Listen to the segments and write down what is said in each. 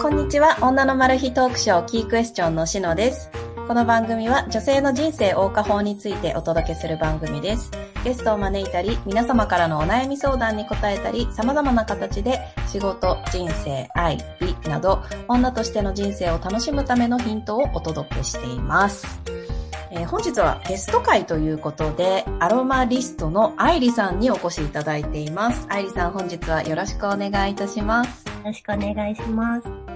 こんにちは。女のマル秘トークショーキークエスチョンのしのです。この番組は女性の人生謳歌法についてお届けする番組です。ゲストを招いたり、皆様からのお悩み相談に答えたり、様々な形で仕事、人生、愛、美など、女としての人生を楽しむためのヒントをお届けしています。えー本日はゲスト会ということで、アロマリストの愛理さんにお越しいただいています。愛理さん、本日はよろしくお願いいたします。よろしくお願いします。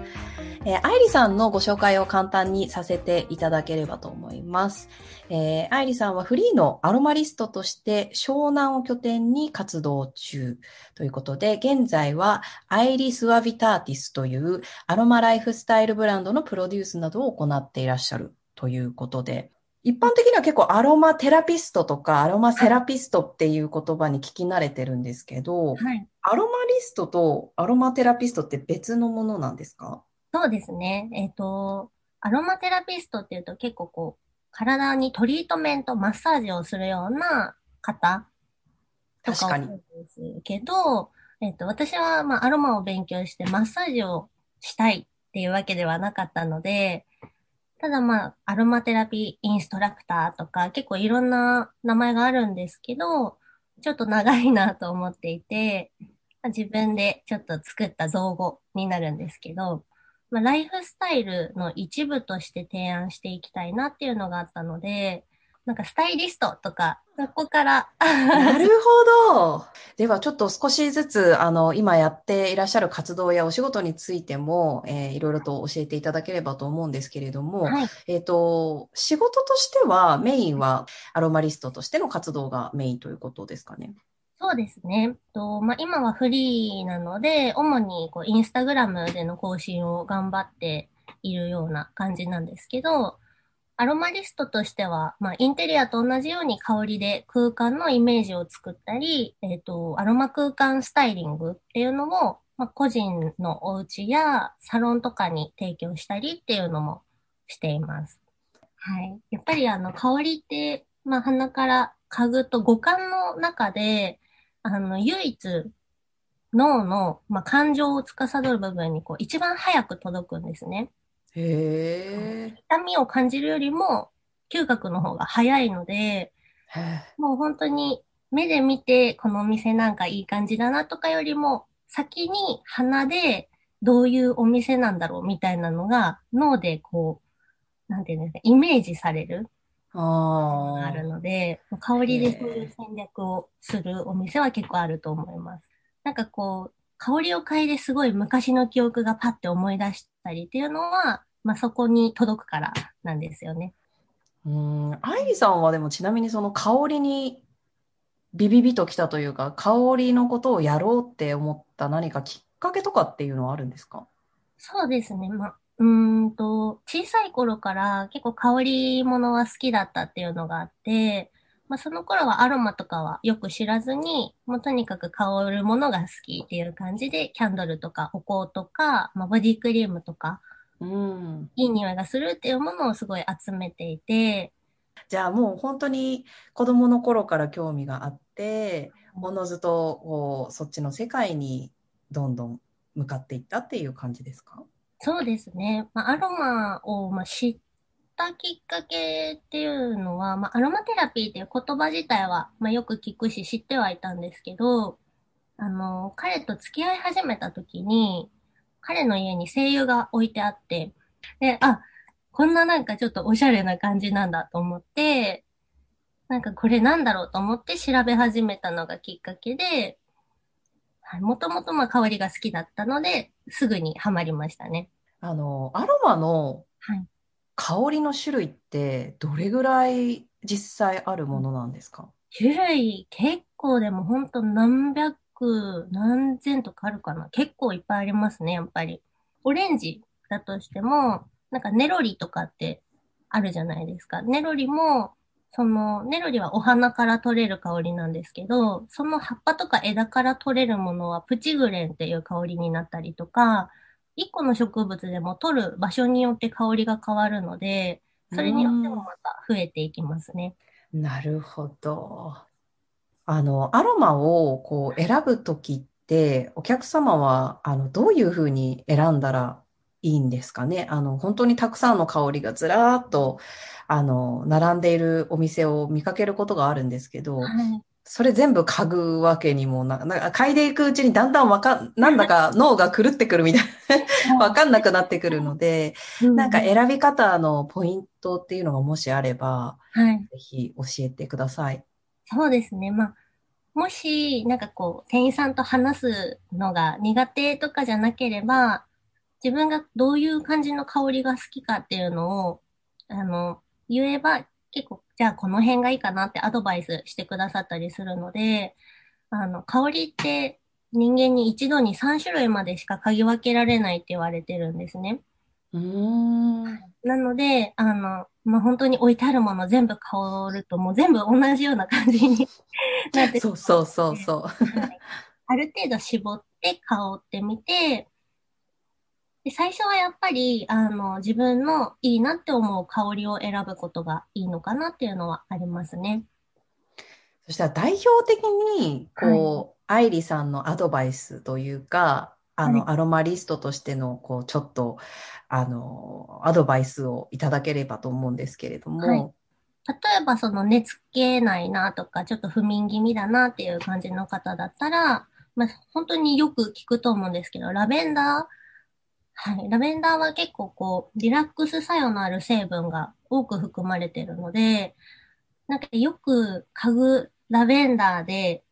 えー、愛理さんのご紹介を簡単にさせていただければと思います。えー、愛理さんはフリーのアロマリストとして湘南を拠点に活動中ということで、現在はアイリスワビターティスというアロマライフスタイルブランドのプロデュースなどを行っていらっしゃるということで、一般的には結構アロマテラピストとかアロマセラピストっていう言葉に聞き慣れてるんですけど、はい。アロマリストとアロマテラピストって別のものなんですか？そうですね。えっ、と、アロマテラピストっていうと結構こう、体にトリートメント、マッサージをするような方とかを確かにそうですけど、えっ、と、私はまあアロマを勉強してマッサージをしたいっていうわけではなかったので、ただまあ、アロマテラピーインストラクターとか結構いろんな名前があるんですけど、ちょっと長いなと思っていて、自分でちょっと作った造語になるんですけど、まあ、ライフスタイルの一部として提案していきたいなっていうのがあったので、なんかスタイリストとか、そこから、なるほど。ではちょっと少しずつ、あの、今やっていらっしゃる活動やお仕事についても、えーいろいろと教えていただければと思うんですけれども、はい、えっと、仕事としてはメインはアロマリストとしての活動がメインということですかね。そうですね。とまあ、今はフリーなので、主にこうインスタグラムでの更新を頑張っているような感じなんですけど、アロマリストとしては、まあ、インテリアと同じように香りで空間のイメージを作ったり、えっ、と、アロマ空間スタイリングっていうのも、まあ、個人のお家やサロンとかに提供したりっていうのもしています。はい。やっぱりあの、香りって、まあ、鼻から嗅ぐと五感の中で、あの、唯一、脳の、まあ、感情を司る部分に、こう、一番早く届くんですね。へえ。痛みを感じるよりも、嗅覚の方が早いので、へもう本当に目で見て、このお店なんかいい感じだなとかよりも、先に鼻でどういうお店なんだろうみたいなのが、脳でこう、なんていうんですか、イメージされるあるあ。ので、香りでそういう戦略をするお店は結構あると思います。なんかこう、香りを嗅いですごい昔の記憶がパッて思い出したりっていうのは、まあそこに届くからなんですよね。うん、愛理さんはでもちなみにその香りにビビビときたというか、香りのことをやろうって思った何かきっかけとかっていうのはあるんですか？そうですね。まあ、うーんと、小さい頃から結構香り物は好きだったっていうのがあって、まあその頃はアロマとかはよく知らずに、もうとにかく香るものが好きっていう感じで、キャンドルとかお香とか、まあボディクリームとか、うん。いい匂いがするっていうものをすごい集めていて、じゃあもう本当に子供の頃から興味があって、おのずとこうそっちの世界にどんどん向かっていったっていう感じですか？そうですね。まあ、アロマを、まあ、知ったきっかけっていうのは、まあ、アロマテラピーっていう言葉自体は、まあ、よく聞くし知ってはいたんですけど、あの、彼と付き合い始めた時に、彼の家に精油が置いてあって、で、あ、こんななんかちょっとおしゃれな感じなんだと思って、なんかこれなんだろうと思って調べ始めたのがきっかけで、もともとまあ香りが好きだったので、すぐにハマりましたね。あの、アロマのはい。香りの種類ってどれぐらい実際あるものなんですか？種類結構でも本当何百、何千とかあるかな。結構いっぱいありますね、やっぱり。オレンジだとしても、なんかネロリとかってあるじゃないですか。ネロリも、その、ネロリはお花から取れる香りなんですけど、その葉っぱとか枝から取れるものはプチグレンっていう香りになったりとか、一個の植物でも取る場所によって香りが変わるので、それによってもまた増えていきますね。なるほど。あの、アロマをこう選ぶときって、お客様はあのどういうふうに選んだらいいんですかね？あの、本当にたくさんの香りがずらーっと、あの、並んでいるお店を見かけることがあるんですけど、はい。それ全部嗅ぐわけにもな、なんか嗅いでいくうちにだんだんわかん、なんだか 脳が狂ってくるみたいな、わかんなくなってくるので、なんか選び方のポイントっていうのがもしあれば、はい。ぜひ教えてください。そうですね。まあ、もし、なんかこう、店員さんと話すのが苦手とかじゃなければ、自分がどういう感じの香りが好きかっていうのを、あの、言えば、結構、じゃあこの辺がいいかなってアドバイスしてくださったりするので、あの、香りって人間に一度に3種類までしか嗅ぎ分けられないって言われてるんですね。うーん。なので、あの、まあ、本当に置いてあるもの全部香るともう全部同じような感じに なってそうそうそうそう。はいある程度絞って香ってみて、で最初はやっぱり、あの、自分のいいなって思う香りを選ぶことがいいのかなっていうのはありますね。そしたら代表的に、こう、愛理さんのアドバイスというか、あの、アロマリストとしての、こう、ちょっと、あの、アドバイスをいただければと思うんですけれども、はい。例えばその寝つけないなとか、ちょっと不眠気味だなっていう感じの方だったら、まあ、本当によく聞くと思うんですけど、ラベンダー、はい、ラベンダーは結構こう、リラックス作用のある成分が多く含まれてるので、なんかよく嗅ぐラベンダーで、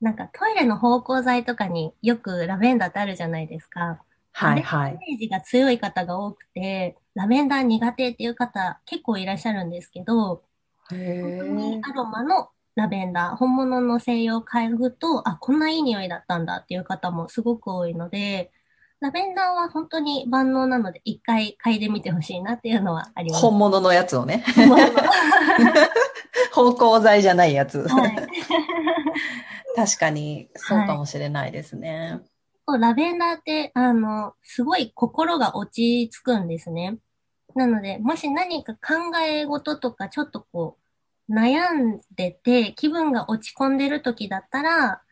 なんかトイレの芳香剤とかによくラベンダーってあるじゃないですか。はいはいイ。メージが強い方が多くて、ラベンダー苦手っていう方結構いらっしゃるんですけど、へ本当にえ。アロマのラベンダー、本物の西洋嗅ぐと、あ、こんないい匂いだったんだっていう方もすごく多いので、ラベンダーは本当に万能なので、一回嗅いでみてほしいなっていうのはあります。本物のやつをね。本物芳香剤じゃないやつ。はい。確かに、そうかもしれないですね。そうラベンダーって、あの、すごい心が落ち着くんですね。なので、もし何か考え事とか、ちょっとこう、悩んでて、気分が落ち込んでる時だったら、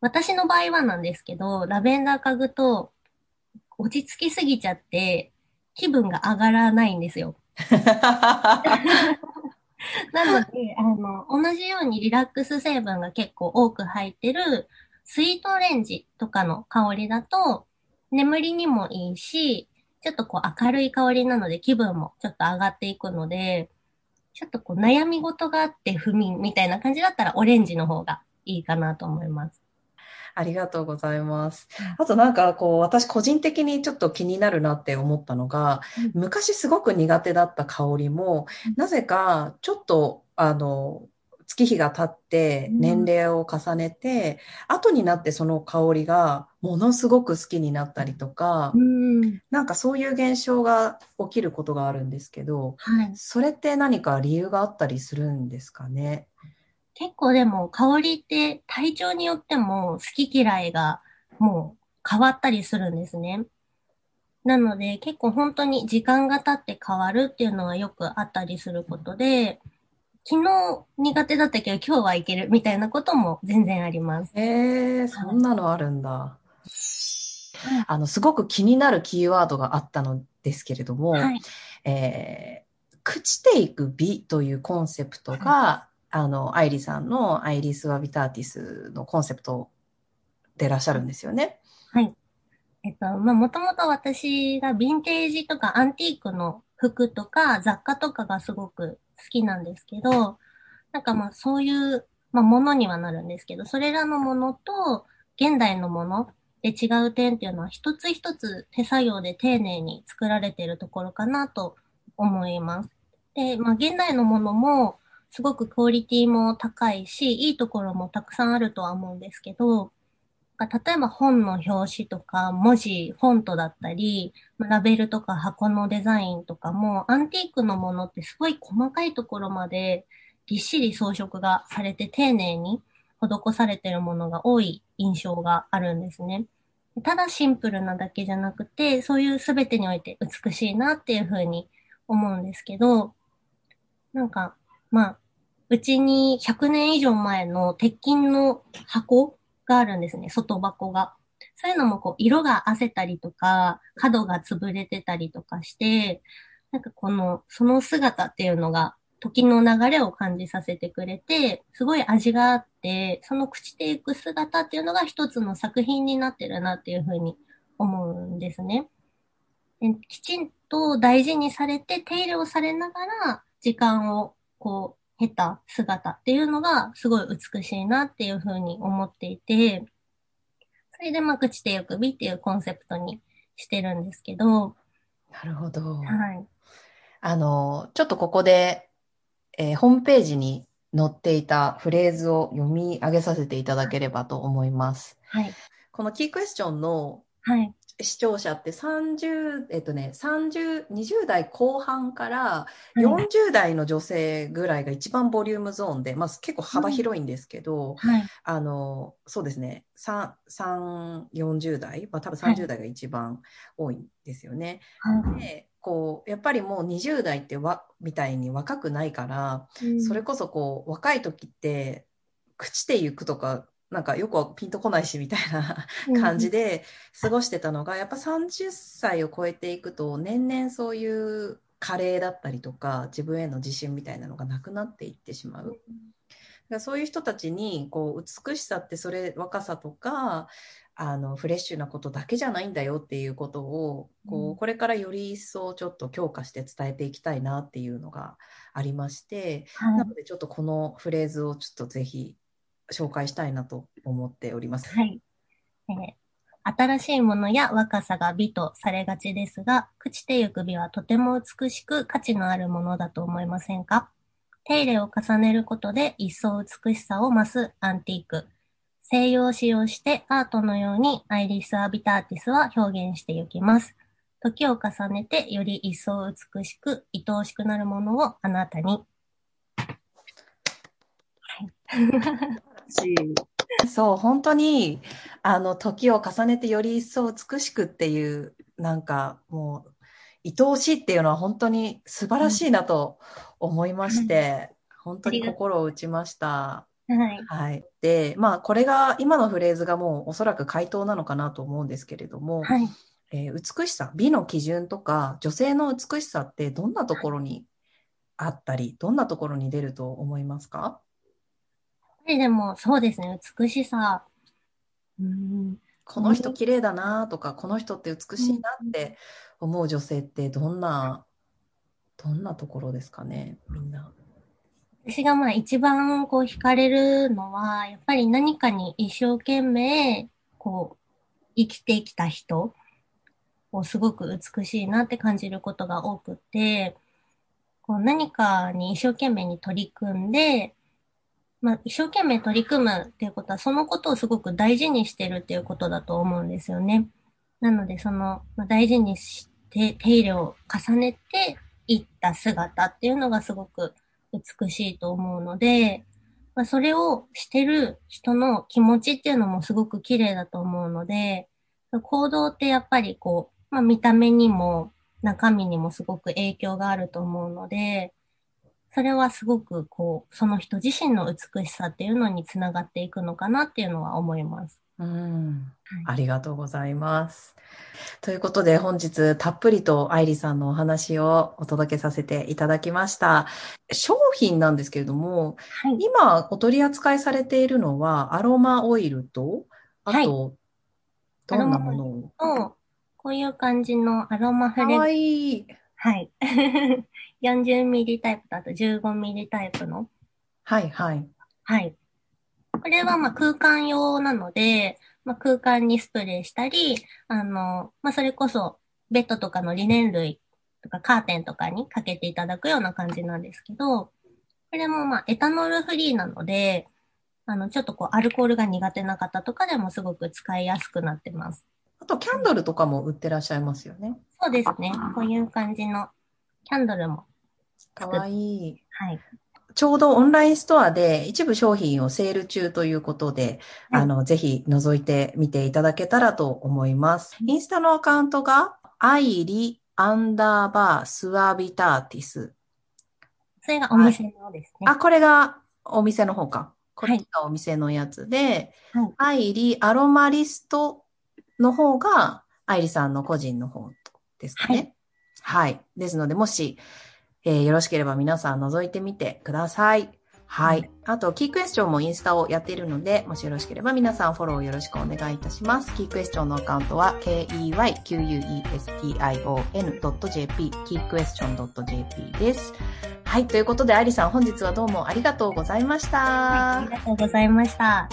私の場合はなんですけど、ラベンダー嗅ぐと、落ち着きすぎちゃって、気分が上がらないんですよ。なので、あの、同じようにリラックス成分が結構多く入ってる、スイートオレンジとかの香りだと、眠りにもいいし、ちょっとこう明るい香りなので気分もちょっと上がっていくので、ちょっとこう悩み事があって不眠みたいな感じだったらオレンジの方がいいかなと思います。ありがとうございます。あとなんかこう、私個人的にちょっと気になるなって思ったのが、昔すごく苦手だった香りも、なぜかちょっと、あの、月日が経ってうん年齢を重ねて、後になってその香りがものすごく好きになったりとか、うん。なんかそういう現象が起きることがあるんですけど、はい。それって何か理由があったりするんですかね？結構でも香りって体調によっても好き嫌いがもう変わったりするんですね。なので結構本当に時間が経って変わるっていうのはよくあったりすることで、昨日苦手だったけど今日はいけるみたいなことも全然あります。えー、そんなのあるんだ。あの、すごく気になるキーワードがあったのですけれども、はい。えー、朽ちていく美というコンセプトが、あの、アイリさんのアイリス・ワビターティスのコンセプトでいらっしゃるんですよね。はい。えっと、まあ、もともと私がヴィンテージとかアンティークの服とか雑貨とかがすごく好きなんですけど、なんかまあそういう、まあものにはなるんですけど、それらのものと現代のもので違う点っていうのは一つ一つ手作業で丁寧に作られているところかなと思います。で、まあ現代のものもすごくクオリティも高いし、いいところもたくさんあるとは思うんですけど、例えば本の表紙とか文字、フォントだったり、ラベルとか箱のデザインとかも、アンティークのものってすごい細かいところまでぎっしり装飾がされて丁寧に施されてるものが多い印象があるんですね。ただシンプルなだけじゃなくて、そういう全てにおいて美しいなっていうふうに思うんですけど、なんか、まあ、うちに100年以上前の鉄筋の箱があるんですね、外箱が。そういうのもこう、色が褪せたりとか、角が潰れてたりとかして、なんかこの、その姿っていうのが、時の流れを感じさせてくれて、すごい味があって、その朽ちていく姿っていうのが一つの作品になってるなっていうふうに思うんですね。きちんと大事にされて、手入れをされながら、時間をこう、経た姿っていうのがすごい美しいなっていうふうに思っていて、それでまあ、朽ちてゆく美っていうコンセプトにしてるんですけど。なるほど。はい。あの、ちょっとここでえー、ホームページに載っていたフレーズを読み上げさせていただければと思います。はい。このキークエスチョンの視聴者って30、えっとね、30、20代後半から40代の女性ぐらいが一番ボリュームゾーンで、まあ結構幅広いんですけど、はい、あの、そうですね、3、3 40代、まあ多分30代が一番多いんですよね。はい、でこうやっぱりもう20代ってわみたいに若くないから、うん、それこそこう若い時って朽ちていくとかなんかよくピンとこないしみたいな 感じで過ごしてたのが、うん、やっぱ30歳を超えていくと年々そういう加齢だったりとか自分への自信みたいなのがなくなっていってしまう。うん、そういう人たちにこう美しさってそれ若さとかあのフレッシュなことだけじゃないんだよっていうことをこうこれからより一層ちょっと強化して伝えていきたいなっていうのがありまして、はい、なのでちょっとこのフレーズをちょっとぜひ紹介したいなと思っております。はい。えー、新しいものや若さが美とされがちですが、朽ちてゆく美はとても美しく価値のあるものだと思いませんか？手入れを重ねることで一層美しさを増すアンティーク。西洋を使用してアートのようにアイリス・アビターティスは表現していきます。時を重ねてより一層美しく、愛おしくなるものをあなたに。はい、そう、本当に、あの、時を重ねてより一層美しくっていう、なんかもう、愛おしいっていうのは本当に素晴らしいなと思いまして、うん、本当に心を打ちました。はい。はい。で、まあ、これが、今のフレーズがもうおそらく回答なのかなと思うんですけれども、はい。えー、美しさ、美の基準とか、女性の美しさってどんなところにあったり、どんなところに出ると思いますか？でも、そうですね、美しさ。うん、この人綺麗だなとか、この人って美しいなって思う女性ってどんな、どんなところですかね、みんな。私がまあ一番こう惹かれるのは、やっぱり何かに一生懸命、こう、生きてきた人をすごく美しいなって感じることが多くて、こう何かに一生懸命に取り組んで、まあ、一生懸命取り組むっていうことは、そのことをすごく大事にしてるっていうことだと思うんですよね。なので、その、まあ、大事にして手入れを重ねていった姿っていうのがすごく美しいと思うので、まあ、それをしてる人の気持ちっていうのもすごく綺麗だと思うので、行動ってやっぱりこう、まあ、見た目にも中身にもすごく影響があると思うので、それはすごくこう、その人自身の美しさっていうのにつながっていくのかなっていうのは思います。うん、ありがとうございます。ということで本日たっぷりと愛理さんのお話をお届けさせていただきました。商品なんですけれども、はい、今お取り扱いされているのはアロマオイルと、あと、はい、どんなものを？こういう感じのアロマフレかわいい。はい。40ミリタイプとあと15ミリタイプの。はいはい。はい。これはまあ空間用なので、まあ、空間にスプレーしたり、あの、まあ、それこそベッドとかのリネン類とかカーテンとかにかけていただくような感じなんですけど、これもまあエタノールフリーなので、あの、ちょっとこうアルコールが苦手な方とかでもすごく使いやすくなってます。あと、キャンドルとかも売ってらっしゃいますよね。そうですね。こういう感じのキャンドルも。かわいい。はい。ちょうどオンラインストアで一部商品をセール中ということで、あの、ぜひ覗いてみていただけたらと思います。インスタのアカウントが、アイリアンダーバースワビターティス。それがお店のですね。あ、これがお店の方か。これがお店のやつで、はい、アイリアロマリストの方が、愛理さんの個人の方ですかね。はい。はい、ですので、もし、えー、よろしければ皆さん覗いてみてください。はい。あと、キークエスチョンもインスタをやっているので、もしよろしければ皆さんフォローよろしくお願いいたします。キークエスチョンのアカウントは、keyquestion.jp、キークエスチョン .jp です。はい。ということで、アリさん、本日はどうもありがとうございました。ありがとうございました。